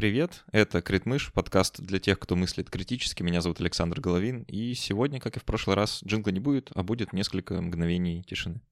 Привет, это Критмыш, подкаст для тех, кто мыслит критически. Меня зовут Александр Головин, и сегодня, как и в прошлый раз, джингла не будет, а будет несколько мгновений тишины.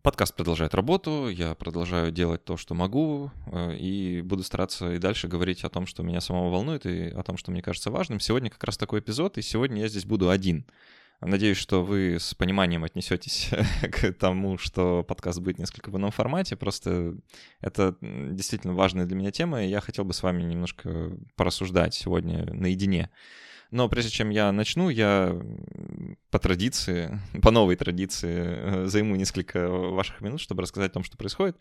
Подкаст продолжает работу, я продолжаю делать то, что могу, э, и буду стараться и дальше говорить о том, что меня самого волнует, и о том, что мне кажется важным. Сегодня как раз такой эпизод, и сегодня я здесь буду один — Надеюсь, что вы с пониманием отнесетесь к тому, что подкаст будет несколько в ином формате. Просто это действительно важная для меня тема, и я хотел бы с вами немножко порассуждать сегодня наедине. Но прежде чем я начну, я по традиции, по новой традиции э, займу несколько ваших минут, чтобы рассказать о том, что происходит.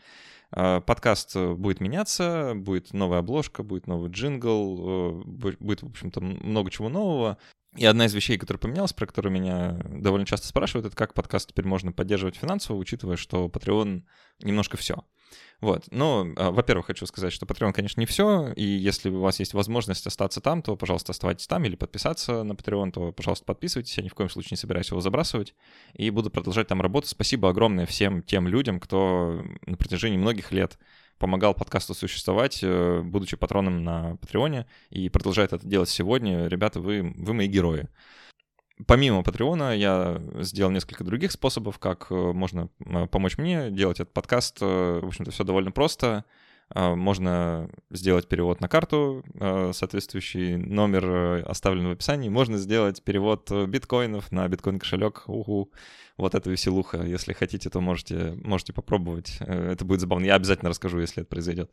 Э, подкаст будет меняться, будет новая обложка, будет новый джингл, э, будет, в общем-то, много чего нового. И одна из вещей, которая поменялась, про которую меня довольно часто спрашивают, это как подкаст теперь можно поддерживать финансово, учитывая, что Patreon немножко все. Вот. Ну, а, во-первых, хочу сказать, что Patreon, конечно, не все, и если у вас есть возможность остаться там, то, пожалуйста, оставайтесь там, или подписаться на Patreon, то, пожалуйста, подписывайтесь, я ни в коем случае не собираюсь его забрасывать, и буду продолжать там работать. Спасибо огромное всем тем людям, кто на протяжении многих лет помогал подкасту существовать, э, будучи патроном на Патреоне, и продолжает это делать сегодня. Ребята, вы, вы мои герои. Помимо Патреона я сделал несколько других способов, как э, можно э, помочь мне делать этот подкаст. В общем-то, все довольно просто. Можно сделать перевод на карту, соответствующий номер оставлен в описании. Можно сделать перевод биткоинов на биткоин кошелек. Уху вот эта веселуха. Если хотите, то можете, можете попробовать. Э, это будет забавно. Я обязательно расскажу, если это произойдет.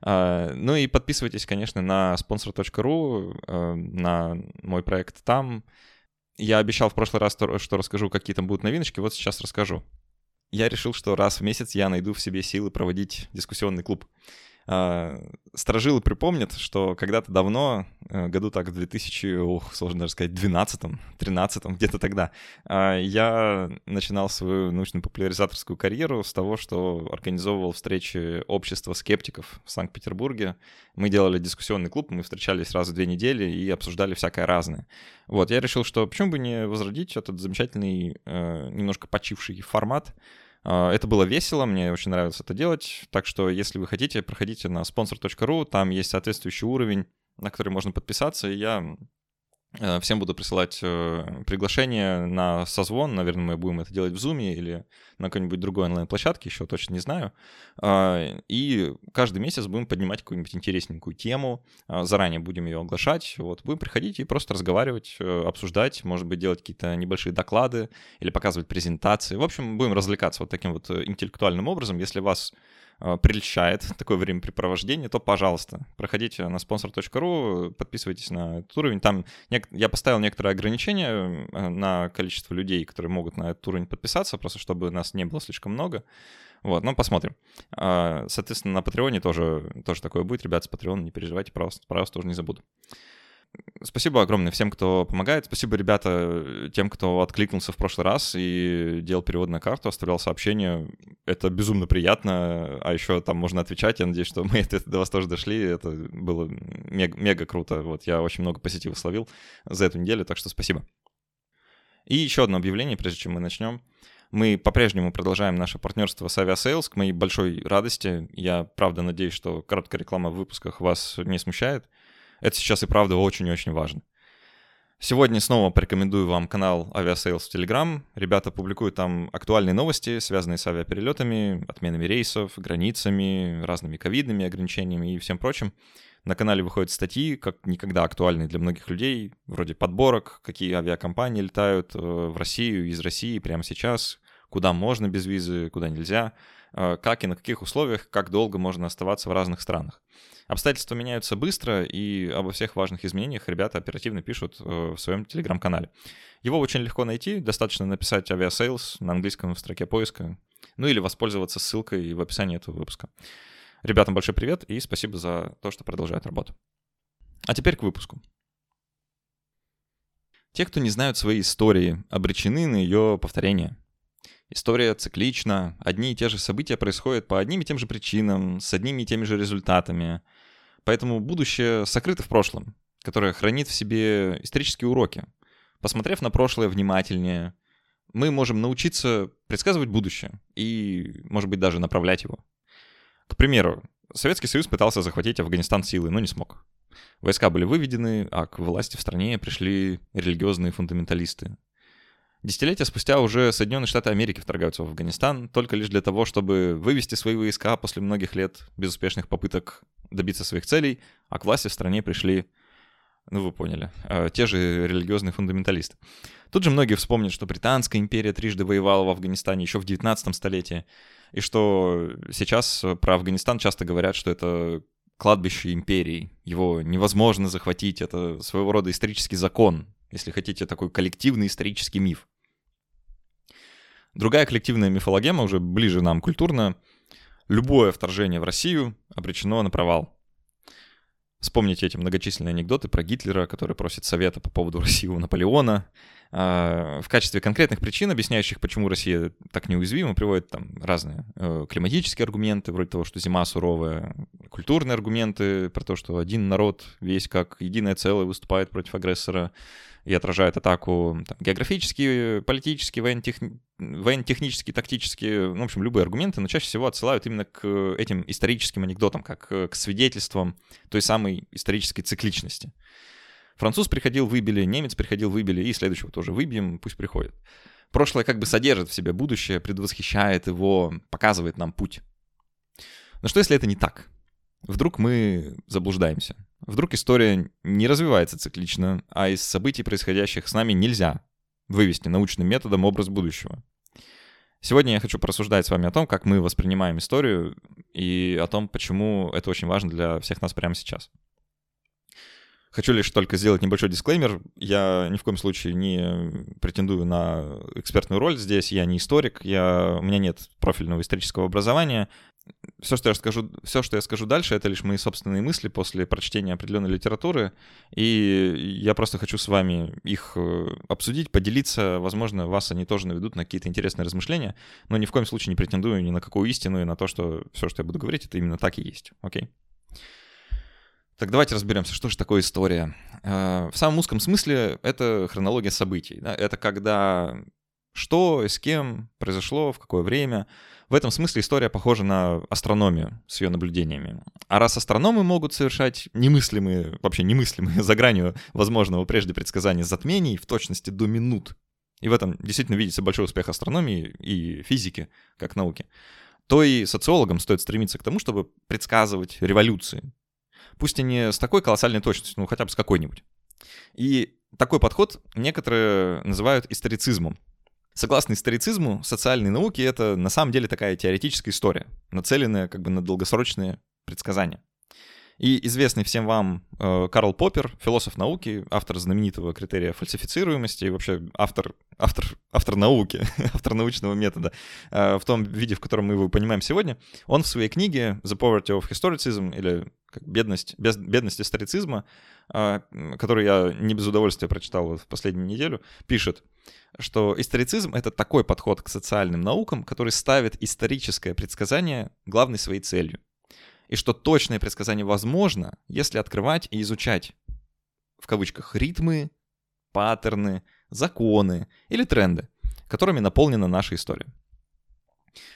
А, ну и подписывайтесь, конечно, на sponsor.ru, э, на мой проект там. Я обещал в прошлый раз, что расскажу, какие там будут новиночки. Вот сейчас расскажу. Я решил, что раз в месяц я найду в себе силы проводить дискуссионный клуб. А, сторожилы припомнят, что когда-то давно, э, году так в 2000, ох, сложно даже сказать, 12-м, 13-м, где-то тогда, а, я начинал свою научно-популяризаторскую карьеру с того, что организовывал встречи общества скептиков в Санкт-Петербурге. Мы делали дискуссионный клуб, мы встречались раз в две недели и обсуждали всякое разное. Вот, я решил, что почему бы не возродить этот замечательный, э, немножко почивший формат, это было весело, мне очень нравилось это делать. Так что, если вы хотите, проходите на sponsor.ru, там есть соответствующий уровень, на который можно подписаться, и я всем буду присылать э, приглашение на созвон. Наверное, мы будем это делать в Zoom или на какой-нибудь другой онлайн-площадке, еще точно не знаю. А, и каждый месяц будем поднимать какую-нибудь интересненькую тему. А, заранее будем ее оглашать. Вот, будем приходить и просто разговаривать, э, обсуждать, может быть, делать какие-то небольшие доклады или показывать презентации. В общем, будем развлекаться вот таким вот интеллектуальным образом. Если вас Э, прельщает такое времяпрепровождение, то, пожалуйста, проходите на sponsor.ru, подписывайтесь на этот уровень. Там я поставил некоторые ограничения э, на количество людей, которые могут на этот уровень подписаться, просто чтобы нас не было слишком много. Вот, ну, посмотрим. А, соответственно, на Патреоне тоже, тоже такое будет. Ребят, с Патреона не переживайте, про вас тоже не забуду. Спасибо огромное всем, кто помогает. Спасибо, ребята, тем, кто откликнулся в прошлый раз и делал перевод на карту, оставлял сообщения. Это безумно приятно. А еще там можно отвечать. Я надеюсь, что мы это до вас тоже дошли. Это было мега, мега круто. Вот я очень много позитива словил за эту неделю, так что спасибо. И еще одно объявление, прежде чем мы начнем. Мы по-прежнему продолжаем наше партнерство с Aviasales к моей большой радости. Я правда надеюсь, что короткая реклама в выпусках вас не смущает. Это сейчас и правда очень-очень важно. Сегодня снова порекомендую вам канал Aviasales в Telegram. Ребята публикуют там актуальные новости, связанные с авиаперелетами, отменами рейсов, границами, разными ковидными ограничениями и всем прочим. На канале выходят статьи, как никогда актуальные для многих людей, вроде подборок, какие авиакомпании летают э, в Россию, из России прямо сейчас, куда можно без визы, куда нельзя, как и на каких условиях, как долго можно оставаться в разных странах. Обстоятельства меняются быстро, и обо всех важных изменениях ребята оперативно пишут э, в своем телеграм-канале. Его очень легко найти, достаточно написать Aviasales на английском в строке поиска, ну или воспользоваться ссылкой в описании этого выпуска. Ребятам большой привет и спасибо за то, что продолжают работу. А теперь к выпуску. Те, кто не знают своей истории, обречены на ее повторение. История циклична, одни и те же события происходят по одним и тем же причинам, с одними и теми же результатами. Поэтому будущее сокрыто в прошлом, которое хранит в себе исторические уроки. Посмотрев на прошлое внимательнее, мы можем научиться предсказывать будущее и, может быть, даже направлять его. К примеру, Советский Союз пытался захватить Афганистан силой, но не смог. Войска были выведены, а к власти в стране пришли религиозные фундаменталисты. Десятилетия спустя уже Соединенные Штаты Америки вторгаются в Афганистан только лишь для того, чтобы вывести свои войска после многих лет безуспешных попыток добиться своих целей, а к власти в стране пришли, ну вы поняли, э, те же религиозные фундаменталисты. Тут же многие вспомнят, что Британская империя трижды воевала в Афганистане еще в 19 столетии, и что сейчас про Афганистан часто говорят, что это кладбище империи, его невозможно захватить, это своего рода исторический закон, если хотите, такой коллективный исторический миф. Другая коллективная мифологема, уже ближе нам культурно, любое вторжение в Россию обречено на провал. Вспомните эти многочисленные анекдоты про Гитлера, который просит совета по поводу России у Наполеона. А, в качестве конкретных причин, объясняющих, почему Россия так неуязвима, приводят там разные э, климатические аргументы, вроде того, что зима суровая, культурные аргументы про то, что один народ весь как единое целое выступает против агрессора, и отражает атаку там, географические, политические, военно-техни... военно-технические, ну, в общем, любые аргументы, но чаще всего отсылают именно к этим историческим анекдотам, как к свидетельствам той самой исторической цикличности. Француз приходил, выбили, немец приходил, выбили, и следующего тоже выбьем, пусть приходит. Прошлое как бы содержит в себе будущее, предвосхищает его, показывает нам путь. Но что если это не так? Вдруг мы заблуждаемся. Вдруг история не развивается циклично, а из событий, происходящих с нами, нельзя вывести научным методом образ будущего. Сегодня я хочу порассуждать с вами о том, как мы воспринимаем историю и о том, почему это очень важно для всех нас прямо сейчас. Хочу лишь только сделать небольшой дисклеймер. Я ни в коем случае не претендую на экспертную роль здесь. Я не историк, я... у меня нет профильного исторического образования все, что я скажу, все, что я скажу дальше, это лишь мои собственные мысли после прочтения определенной литературы, и я просто хочу с вами их э, обсудить, поделиться, возможно, вас они тоже наведут на какие-то интересные размышления, но ни в коем случае не претендую ни на какую истину и на то, что все, что я буду говорить, это именно так и есть, окей? Так давайте разберемся, что же такое история. Э, в самом узком смысле это хронология событий. Да? Это когда что, с кем произошло, в какое время — в этом смысле история похожа на астрономию с ее наблюдениями. А раз астрономы могут совершать немыслимые, вообще немыслимые за гранью возможного прежде предсказания затмений в точности до минут, и в этом действительно видится большой успех астрономии и физики как науки, то и социологам стоит стремиться к тому, чтобы предсказывать революции. Пусть и не с такой колоссальной точностью, но хотя бы с какой-нибудь. И такой подход некоторые называют историцизмом. Согласно историцизму, социальные науки — это на самом деле такая теоретическая история, нацеленная как бы на долгосрочные предсказания. И известный всем вам э, Карл Поппер, философ науки, автор знаменитого критерия фальсифицируемости и вообще автор, автор, автор науки, автор научного метода э, в том виде, в котором мы его понимаем сегодня, он в своей книге «The Poverty of Historicism» или как бедность, без, бедность историцизма, э, которую я не без удовольствия прочитал в последнюю неделю, пишет, что историцизм — это такой подход к социальным наукам, который ставит историческое предсказание главной своей целью — и что точное предсказание возможно, если открывать и изучать в кавычках ритмы, паттерны, законы или тренды, которыми наполнена наша история.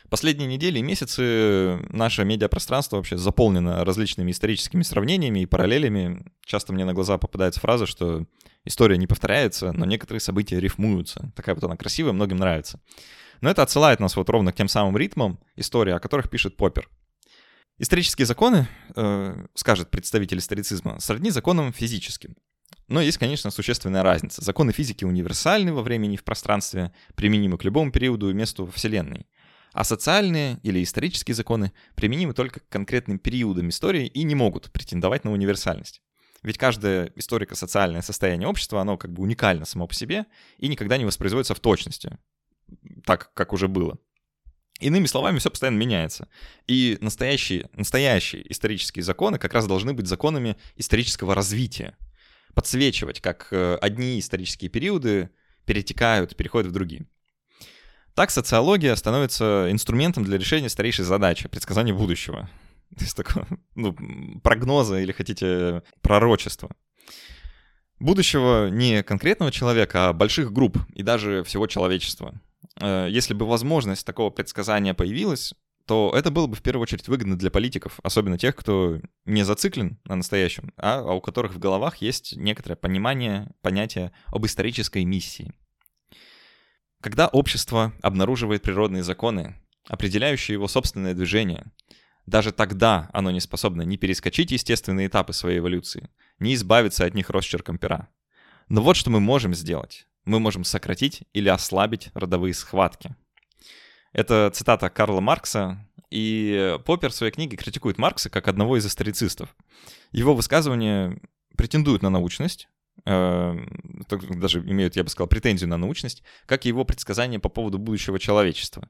Последние недели и месяцы наше медиапространство вообще заполнено различными историческими сравнениями и параллелями. Часто мне на глаза попадается фраза, что история не повторяется, но некоторые события рифмуются. Такая вот она красивая, многим нравится. Но это отсылает нас вот ровно к тем самым ритмам истории, о которых пишет Поппер. Исторические законы, э, скажет представитель историцизма, сродни законам физическим. Но есть, конечно, существенная разница. Законы физики универсальны во времени и в пространстве, применимы к любому периоду и месту Вселенной. А социальные или исторические законы применимы только к конкретным периодам истории и не могут претендовать на универсальность. Ведь каждое историко-социальное состояние общества, оно как бы уникально само по себе и никогда не воспроизводится в точности, так, как уже было. Иными словами, все постоянно меняется. И настоящие, настоящие исторические законы как раз должны быть законами исторического развития. Подсвечивать, как э, одни исторические периоды перетекают, переходят в другие. Так социология становится инструментом для решения старейшей задачи — предсказания будущего. То есть такого, ну, прогноза или, хотите, пророчества. Будущего не конкретного человека, а больших групп и даже всего человечества — э, если бы возможность такого предсказания появилась, то это было бы в первую очередь выгодно для политиков, особенно тех, кто не зациклен на настоящем, а у которых в головах есть некоторое понимание, понятие об исторической миссии. Когда общество обнаруживает природные законы, определяющие его собственное движение, даже тогда оно не способно ни перескочить естественные этапы своей эволюции, ни избавиться от них росчерком пера. Но вот что мы можем сделать. Мы можем сократить или ослабить родовые схватки. Это цитата Карла Маркса, и Поппер в своей книге критикует Маркса как одного из историцистов. Его высказывания претендуют на научность, даже имеют, я бы сказал, претензию на научность, как и его предсказания по поводу будущего человечества.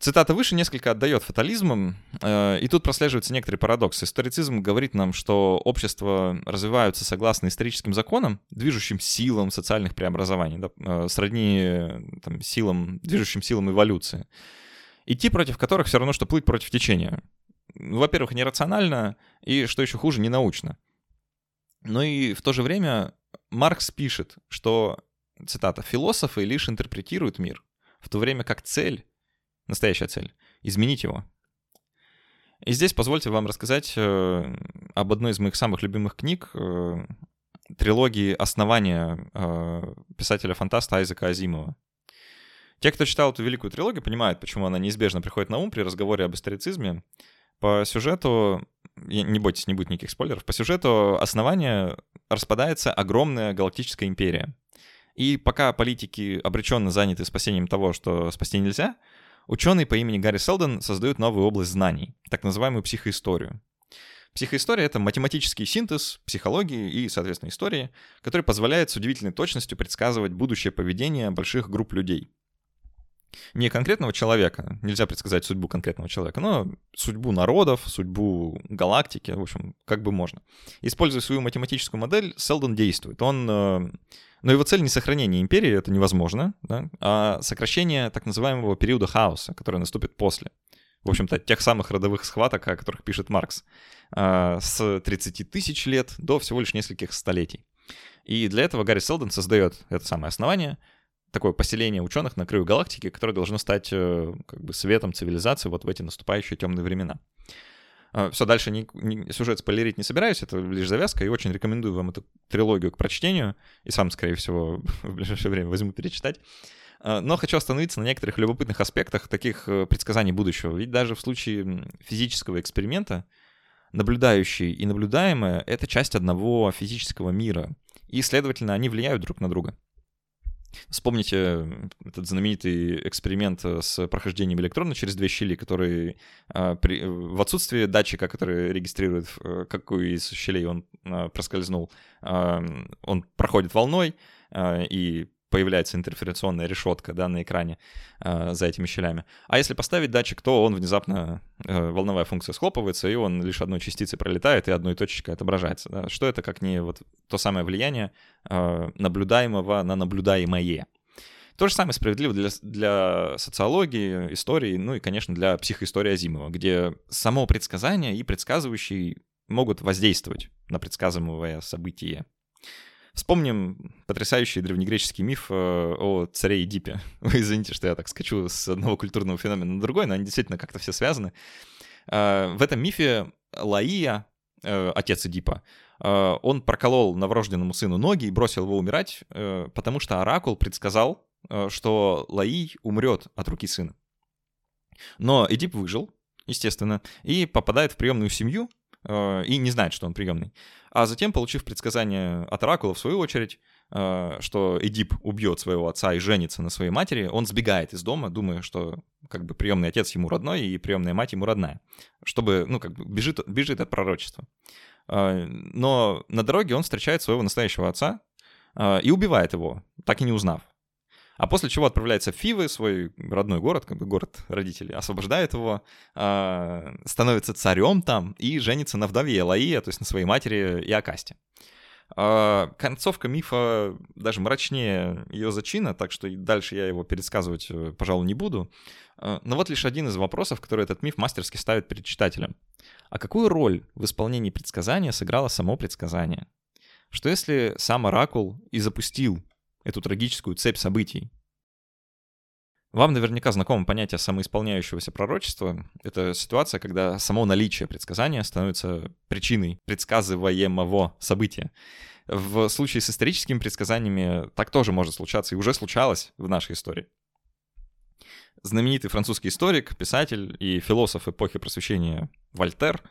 Цитата выше несколько отдает фатализмом, э, и тут прослеживается некоторый парадокс. Историцизм говорит нам, что общества развиваются согласно историческим законам, движущим силам социальных преобразований, да, э, сродни там, силам, движущим силам эволюции, идти против которых все равно, что плыть против течения. Во-первых, нерационально, и, что еще хуже, ненаучно. Но и в то же время Маркс пишет, что, цитата, «философы лишь интерпретируют мир, в то время как цель настоящая цель — изменить его. И здесь позвольте вам рассказать э, об одной из моих самых любимых книг, э, трилогии «Основания» э, писателя-фантаста Айзека Азимова. Те, кто читал эту великую трилогию, понимают, почему она неизбежно приходит на ум при разговоре об историцизме. По сюжету, не бойтесь, не будет никаких спойлеров, по сюжету основания распадается огромная галактическая империя. И пока политики обреченно заняты спасением того, что спасти нельзя — Ученый по имени Гарри Селдон создает новую область знаний, так называемую психоисторию. Психоистория — это математический синтез психологии и, соответственно, истории, который позволяет с удивительной точностью предсказывать будущее поведение больших групп людей. Не конкретного человека, нельзя предсказать судьбу конкретного человека, но судьбу народов, судьбу галактики, в общем, как бы можно. Используя свою математическую модель, Селдон действует. Он э, но его цель не сохранение империи, это невозможно, да, а сокращение так называемого периода хаоса, который наступит после. В общем-то, тех самых родовых схваток, о которых пишет Маркс, а, с 30 тысяч лет до всего лишь нескольких столетий. И для этого Гарри Селдон создает это самое основание, такое поселение ученых на краю галактики, которое должно стать э, как бы светом цивилизации вот в эти наступающие темные времена. А, Все, дальше не, не, сюжет спойлерить не собираюсь, это лишь завязка, и очень рекомендую вам эту трилогию к прочтению, и сам, скорее всего, в ближайшее время возьму перечитать. А, но хочу остановиться на некоторых любопытных аспектах таких э, предсказаний будущего. Ведь даже в случае физического эксперимента наблюдающий и наблюдаемое — это часть одного физического мира, и, следовательно, они влияют друг на друга. Вспомните этот знаменитый эксперимент э, с прохождением электрона через две щели, который а, при, в отсутствии датчика, который регистрирует, э, какую из щелей он а, проскользнул, а, он проходит волной, и появляется интерференционная решетка да, на экране э, за этими щелями. А если поставить датчик, то он внезапно, э, волновая функция схлопывается, и он лишь одной частицей пролетает, и одной точечкой отображается. Да. Что это как не вот то самое влияние э, наблюдаемого на наблюдаемое? То же самое справедливо для, для социологии, истории, ну и, конечно, для психоистории Азимова, где само предсказание и предсказывающий могут воздействовать на предсказываемое событие. Вспомним потрясающий древнегреческий миф э, о царе Эдипе. Вы извините, что я так скачу с одного культурного феномена на другой, но они действительно как-то все связаны. Э, в этом мифе Лаия, э, отец Эдипа, он проколол новорожденному сыну ноги и бросил его умирать, потому что оракул предсказал, что Лаий умрет от руки сына. Но Эдип выжил, естественно, и попадает в приемную семью, и не знает, что он приемный. А затем, получив предсказание от Оракула, в свою очередь, э, что Эдип убьет своего отца и женится на своей матери, он сбегает из дома, думая, что как бы приемный отец ему родной и приемная мать ему родная, чтобы, ну, как бы бежит, бежит от пророчества. Э, но на дороге он встречает своего настоящего отца э, и убивает его, так и не узнав. А после чего отправляется в Фивы, свой родной город, как бы город родителей, освобождает его, э, становится царем там и женится на вдове Элаия, то есть на своей матери Иокасте. Э, концовка мифа даже мрачнее ее зачина, так что дальше я его пересказывать, э, пожалуй, не буду. Э, но вот лишь один из вопросов, который этот миф мастерски ставит перед читателем. А какую роль в исполнении предсказания сыграло само предсказание? Что если сам Оракул и запустил эту трагическую цепь событий. Вам наверняка знакомо понятие самоисполняющегося пророчества. Это ситуация, когда само наличие предсказания становится причиной предсказываемого события. В случае с историческими предсказаниями так тоже может случаться и уже случалось в нашей истории. Знаменитый французский историк, писатель и философ эпохи просвещения Вольтер —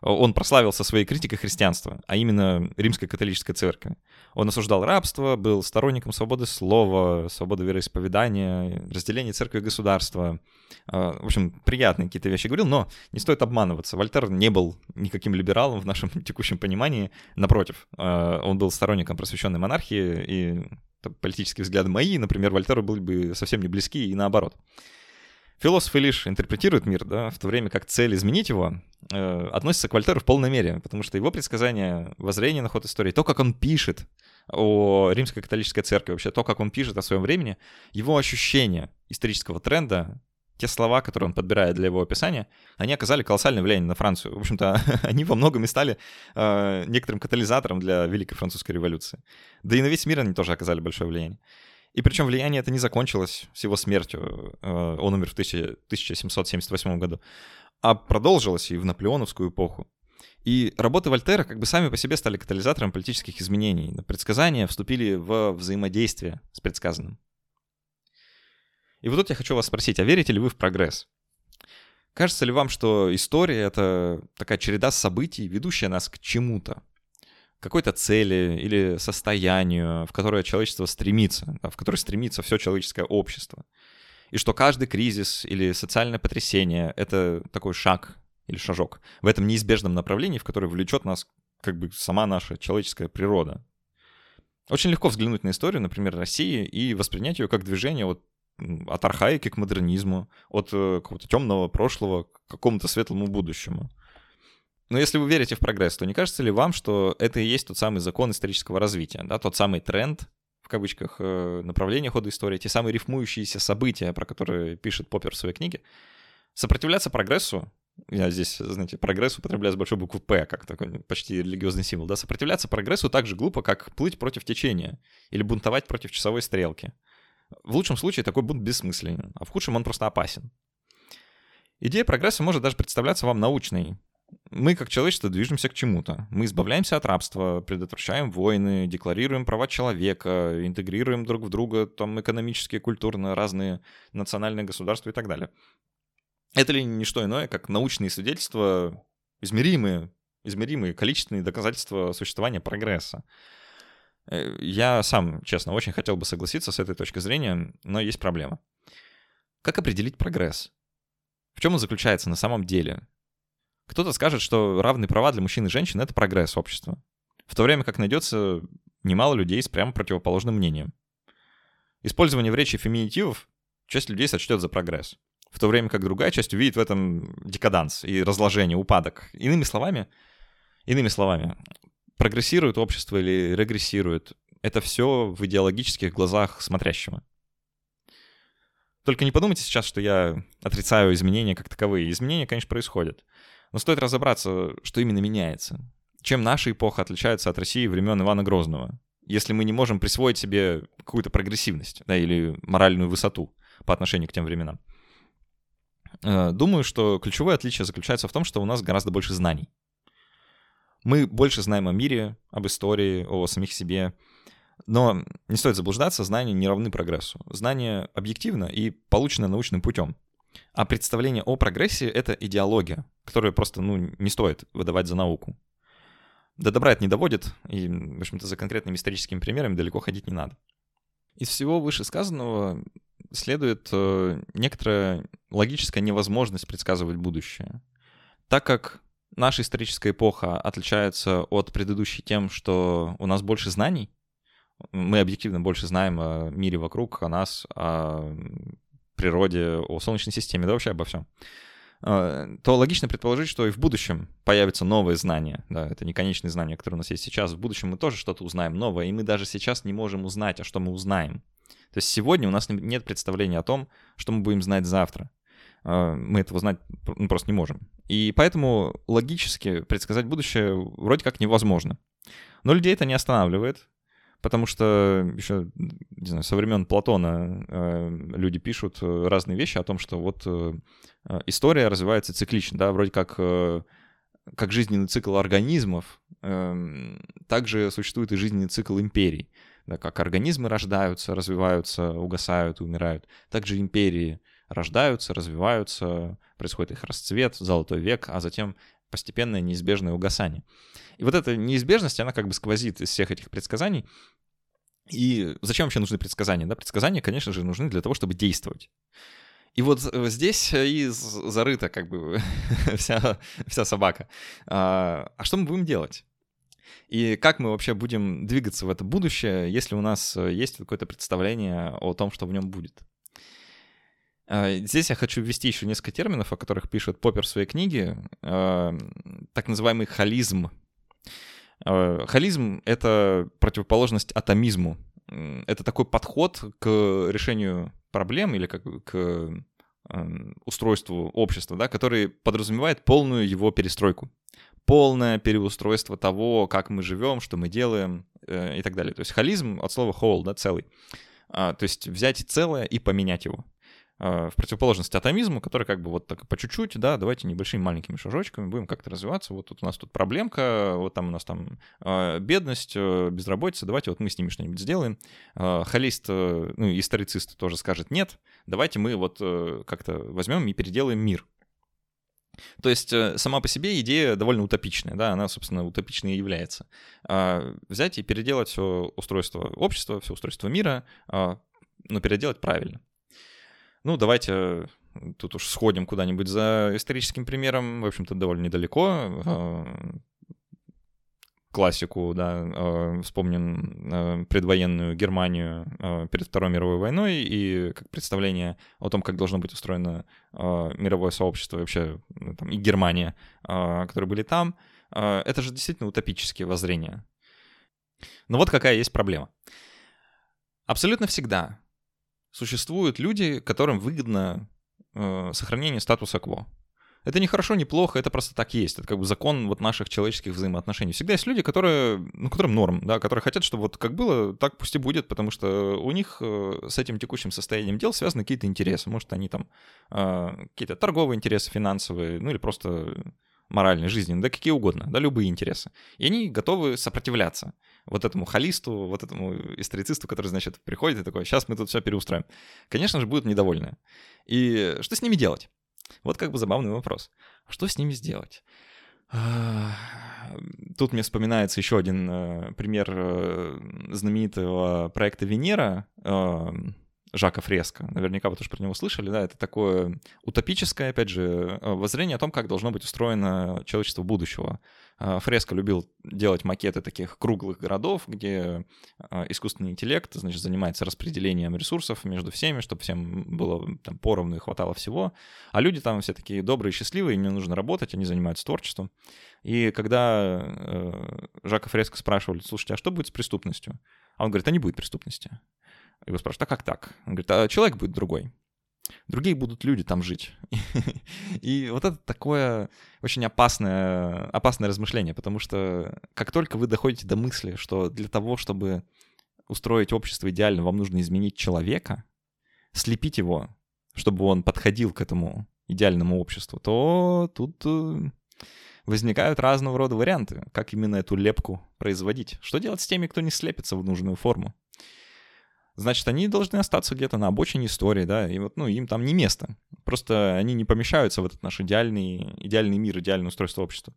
он прославился своей критикой христианства, а именно римской католической церкви. Он осуждал рабство, был сторонником свободы слова, свободы вероисповедания, разделения церкви и государства. А, в общем, приятные какие-то вещи говорил, но не стоит обманываться. Вольтер не был никаким либералом в нашем текущем понимании. Напротив, а, он был сторонником просвещенной монархии, и политические взгляды мои, например, Вольтеру были бы совсем не близки, и наоборот. Философы лишь интерпретируют мир, да, в то время как цель изменить его э, относится к Вольтеру в полной мере, потому что его предсказания, воззрение на ход истории, то, как он пишет о римской католической церкви, вообще то, как он пишет о своем времени, его ощущение исторического тренда, те слова, которые он подбирает для его описания, они оказали колоссальное влияние на Францию. В общем-то, они во многом и стали э, некоторым катализатором для Великой Французской революции. Да и на весь мир они тоже оказали большое влияние. И причем влияние это не закончилось с его смертью. Э, он умер в 1778 году. А продолжилось и в наполеоновскую эпоху. И работы Вольтера как бы сами по себе стали катализатором политических изменений. Предсказания вступили в взаимодействие с предсказанным. И вот тут я хочу вас спросить, а верите ли вы в прогресс? Кажется ли вам, что история — это такая череда событий, ведущая нас к чему-то? Какой-то цели или состоянию, в которое человечество стремится, в которое стремится все человеческое общество. И что каждый кризис или социальное потрясение — это такой шаг или шажок в этом неизбежном направлении, в которое влечет нас как бы сама наша человеческая природа. Очень легко взглянуть на историю, например, России, и воспринять ее как движение от, от архаики к модернизму, от э, какого-то темного прошлого к какому-то светлому будущему. Но если вы верите в прогресс, то не кажется ли вам, что это и есть тот самый закон исторического развития, да, тот самый тренд, в кавычках, э, направление хода истории, те самые рифмующиеся события, про которые пишет Поппер в своей книге, сопротивляться прогрессу, я здесь, знаете, прогресс употребляю с большой буквы «П», как такой почти религиозный символ, да, сопротивляться прогрессу так же глупо, как плыть против течения или бунтовать против часовой стрелки. В лучшем случае такой бунт бессмысленен, а в худшем он просто опасен. Идея прогресса может даже представляться вам научной, мы, как человечество, движемся к чему-то. Мы избавляемся от рабства, предотвращаем войны, декларируем права человека, интегрируем друг в друга там экономические, культурные, разные национальные государства и так далее. Это ли не что иное, как научные свидетельства, измеримые, измеримые количественные доказательства существования прогресса. Э, я сам, честно, очень хотел бы согласиться с этой точки зрения, но есть проблема. Как определить прогресс? В чем он заключается на самом деле? Кто-то скажет, что равные права для мужчин и женщин — это прогресс общества. В то время как найдется немало людей с прямо противоположным мнением. Использование в речи феминитивов часть людей сочтет за прогресс. В то время как другая часть увидит в этом декаданс и разложение, упадок. Иными словами, иными словами, прогрессирует общество или регрессирует, это все в идеологических глазах смотрящего. Только не подумайте сейчас, что я отрицаю изменения как таковые. Изменения, конечно, происходят. Но стоит разобраться, что именно меняется. Чем наша эпоха отличается от России времен Ивана Грозного? Если мы не можем присвоить себе какую-то прогрессивность да, или моральную высоту по отношению к тем временам. Э, думаю, что ключевое отличие заключается в том, что у нас гораздо больше знаний. Мы больше знаем о мире, об истории, о самих себе. Но не стоит заблуждаться, знания не равны прогрессу. Знания объективно и получены научным путем. А представление о прогрессе — это идеология, которую просто ну, не стоит выдавать за науку. До добра это не доводит, и, в общем-то, за конкретными историческими примерами далеко ходить не надо. Из всего вышесказанного следует э, некоторая логическая невозможность предсказывать будущее. Так как наша историческая эпоха отличается от предыдущей тем, что у нас больше знаний, мы объективно больше знаем о мире вокруг, о нас, о природе, о Солнечной системе, да вообще обо всем, а, то логично предположить, что и в будущем появятся новые знания. Да, это не конечные знания, которые у нас есть сейчас. В будущем мы тоже что-то узнаем новое, и мы даже сейчас не можем узнать, а что мы узнаем. То есть сегодня у нас нет представления о том, что мы будем знать завтра. А, мы этого знать ну, просто не можем. И поэтому логически предсказать будущее вроде как невозможно. Но людей это не останавливает, потому что еще, не знаю, со времен Платона э, люди пишут э, разные вещи о том, что вот э, э, история развивается циклично, да, вроде как, э, как жизненный цикл организмов, э, также существует и жизненный цикл империй, да, как организмы рождаются, развиваются, угасают, умирают, также империи рождаются, развиваются, происходит их расцвет, золотой век, а затем постепенное неизбежное угасание. И вот эта неизбежность, она как бы сквозит из всех этих предсказаний. И зачем вообще нужны предсказания? Да, предсказания, конечно же, нужны для того, чтобы действовать. И вот здесь и зарыта как бы вся, вся собака. А, а что мы будем делать? И как мы вообще будем двигаться в это будущее, если у нас есть какое-то представление о том, что в нем будет? А, здесь я хочу ввести еще несколько терминов, о которых пишет Поппер в своей книге. А, так называемый холизм. А, холизм — это противоположность атомизму. Это такой подход к решению проблем или как к устройству общества, да, который подразумевает полную его перестройку. Полное переустройство того, как мы живем, что мы делаем э, и так далее. То есть холизм от слова whole, да, целый. То есть взять целое и поменять его. А, в противоположность атомизму, который как бы вот так по чуть-чуть, да, давайте небольшими маленькими шажочками будем как-то развиваться. Вот тут у нас тут проблемка, вот там у нас там а, бедность, э, безработица, давайте вот мы с ними что-нибудь сделаем. Холист, э, ну, историцист тоже скажет нет, давайте мы вот э, как-то возьмем и переделаем мир. То есть сама по себе идея довольно утопичная, да, она, собственно, утопичной и является. Взять и переделать все устройство общества, все устройство мира, но переделать правильно. Ну, давайте тут уж сходим куда-нибудь за историческим примером, в общем-то, довольно недалеко. Э, классику, да, э, вспомним предвоенную Германию перед Второй мировой войной и как представление о том, как должно быть устроено мировое сообщество, вообще там, и Германия, которые были там, это же действительно утопические воззрения. Но вот какая есть проблема. Абсолютно всегда существуют люди, которым выгодно э, сохранение статуса кво. Это не хорошо, не плохо, это просто так есть. Это как бы закон вот наших человеческих взаимоотношений. Всегда есть люди, которые, ну, которым норм, да, которые хотят, чтобы вот как было, так пусть и будет, потому что у них э, с этим текущим состоянием дел связаны какие-то интересы. Может, они там э, какие-то торговые интересы, финансовые, ну или просто моральной, жизненной, да какие угодно, да, любые интересы. И они готовы сопротивляться вот этому холисту, вот этому историцисту, который, значит, приходит и такой, сейчас мы тут все переустроим. Конечно же, будут недовольны. И что с ними делать? Вот как бы забавный вопрос. Что с ними сделать? Тут мне вспоминается еще один э, пример э, знаменитого проекта Венера, э, Жака Фреско. Наверняка вы тоже про него слышали, да, это такое утопическое, опять же, э, воззрение о том, как должно быть устроено человечество будущего. Э, Фреско любил делать макеты таких круглых городов, где э, искусственный интеллект, значит, занимается распределением ресурсов между всеми, чтобы всем было там поровну и хватало всего. А люди там все такие добрые, счастливые, им не нужно работать, они занимаются творчеством. И когда Жака Фреско спрашивали, слушайте, а что будет с преступностью? А он говорит, а не будет преступности. Его спрашивают, а как так? Он говорит, а человек будет другой. Другие будут люди там жить. И вот это такое очень опасное, опасное размышление, потому что как только вы доходите до мысли, что для того, чтобы устроить общество идеально, вам нужно изменить человека, слепить его, чтобы он подходил к этому идеальному обществу, то тут э, возникают разного рода варианты, как именно эту лепку производить. Что делать с теми, кто не слепится в нужную форму? Значит, они должны остаться где-то на обочине истории, да, и вот, ну, им там не место. Просто они не помещаются в этот наш идеальный, идеальный мир, идеальное устройство общества.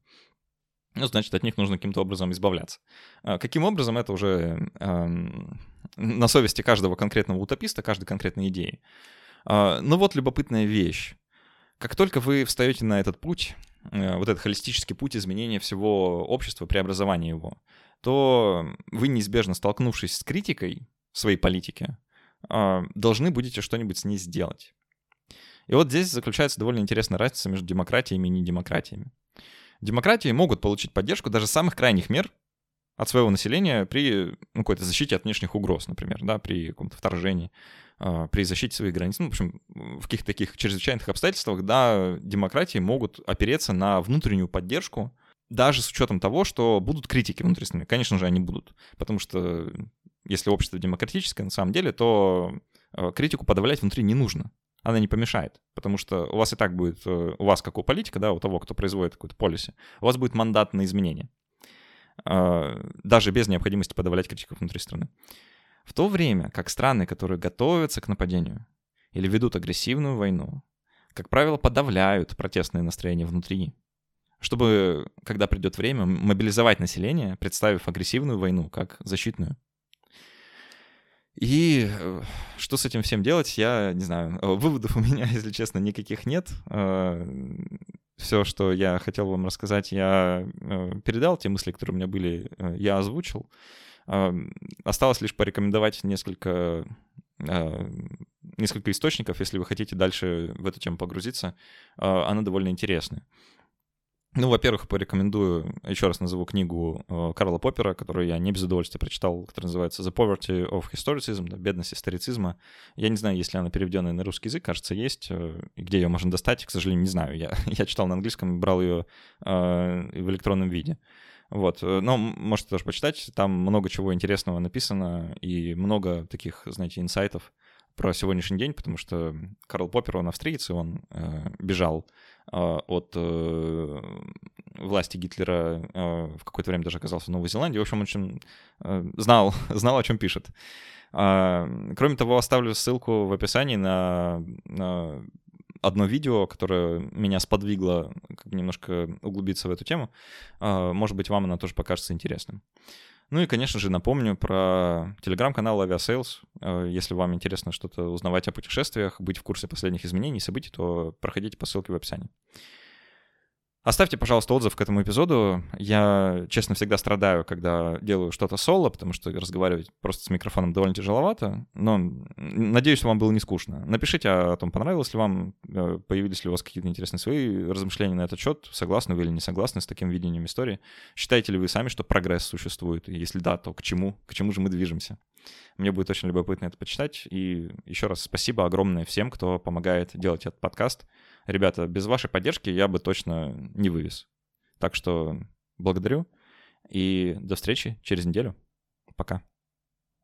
Ну, значит, от них нужно каким-то образом избавляться. А каким образом, это уже эм, на совести каждого конкретного утописта, каждой конкретной идеи. Э, ну вот любопытная вещь. Как только вы встаете на этот путь, э, вот этот холистический путь изменения всего общества, преобразования его, то вы, неизбежно столкнувшись с критикой, своей политике, а, должны будете что-нибудь с ней сделать. И вот здесь заключается довольно интересная разница между демократиями и недемократиями. Демократии могут получить поддержку даже самых крайних мер от своего населения при ну, какой-то защите от внешних угроз, например, да, при каком-то вторжении, а, при защите своих границ. Ну, в общем, в каких-то таких чрезвычайных обстоятельствах, да, демократии могут опереться на внутреннюю поддержку, даже с учетом того, что будут критики внутри страны. Конечно же, они будут, потому что если общество демократическое на самом деле, то э, критику подавлять внутри не нужно. Она не помешает, потому что у вас и так будет, э, у вас как у политика, да, у того, кто производит какую-то полиси, у вас будет мандат на изменения. Даже без необходимости подавлять критику внутри страны. В то время как страны, которые готовятся к нападению или ведут агрессивную войну, как правило, подавляют протестные настроения внутри, чтобы, когда придет время, мобилизовать население, представив агрессивную войну как защитную. И э, что с этим всем делать, я не знаю. Э, выводов у меня, если честно, никаких нет. Э, Все, что я хотел вам рассказать, я передал. Те мысли, которые у меня были, я озвучил. Осталось лишь порекомендовать несколько несколько источников, если вы хотите дальше в эту тему погрузиться. Она довольно интересная. Ну, во-первых, порекомендую, еще раз назову книгу э, Карла Поппера, которую я не без удовольствия прочитал, которая называется «The Poverty of Historicism», да, «Бедность историцизма». Я не знаю, есть ли она переведенная на русский язык, кажется, есть. Э, где ее можно достать, к сожалению, не знаю. Я, я читал на английском, брал ее э, в электронном виде. Вот, э, но можете тоже почитать, там много чего интересного написано и много таких, знаете, инсайтов про сегодняшний день, потому что Карл Поппер, он австриец, и он э, бежал от э, власти Гитлера, э, в какое-то время даже оказался в Новой Зеландии. В общем, он очень э, знал, знал, о чем пишет. Э, кроме того, оставлю ссылку в описании на, одно видео, которое меня сподвигло немножко углубиться в эту тему. Может быть, вам оно тоже покажется интересным. Ну и, конечно же, напомню про телеграм-канал Aviasales. Э, если вам интересно что-то узнавать о путешествиях, быть в курсе последних изменений и событий, то проходите по ссылке в описании. Оставьте, пожалуйста, отзыв к этому эпизоду. Я, честно, всегда страдаю, когда делаю что-то соло, потому что разговаривать просто с микрофоном довольно тяжеловато. Но надеюсь, вам было не скучно. Напишите о том, понравилось ли вам, э, появились ли у вас какие-то интересные свои размышления на этот счет, согласны вы или не согласны с таким видением истории. Считаете ли вы сами, что прогресс существует? И если да, то к чему? К чему же мы движемся? Мне будет очень любопытно это почитать. И еще раз спасибо огромное всем, кто помогает делать этот подкаст. Ребята, без вашей поддержки я бы точно не вывез. Так что благодарю и до встречи через неделю. Пока.